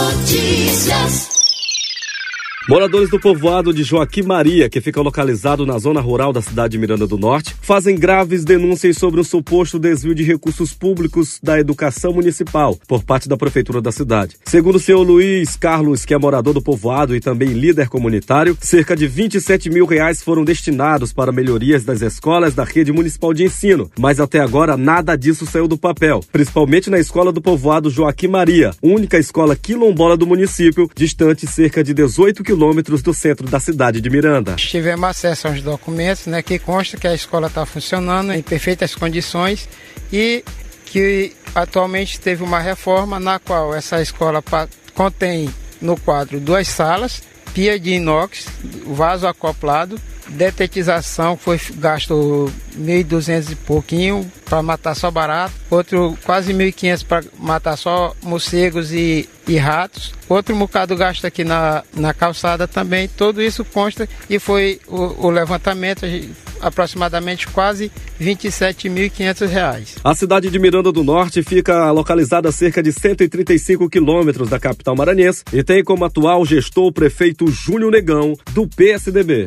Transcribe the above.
Notícias. Moradores do povoado de Joaquim Maria, que fica localizado na zona rural da cidade de Miranda do Norte, fazem graves denúncias sobre um suposto desvio de recursos públicos da educação municipal por parte da prefeitura da cidade. Segundo o senhor Luiz Carlos, que é morador do povoado e também líder comunitário, cerca de 27 mil reais foram destinados para melhorias das escolas da rede municipal de ensino, mas até agora nada disso saiu do papel, principalmente na escola do povoado Joaquim Maria, única escola quilombola do município, distante cerca de 18 quilômetros quilômetros do centro da cidade de Miranda. Tivemos acesso aos documentos, né, que consta que a escola está funcionando em perfeitas condições e que atualmente teve uma reforma na qual essa escola contém no quadro duas salas, pia de inox, vaso acoplado, detetização foi gasto 1.200 e pouquinho para matar só barato, outro quase 1.500 para matar só morcegos e, e ratos, outro bocado gasto aqui na, na calçada também, tudo isso consta e foi o, o levantamento aproximadamente quase 27.500 reais. A cidade de Miranda do Norte fica localizada a cerca de 135 quilômetros da capital maranhense e tem como atual gestor o prefeito Júnior Negão, do PSDB.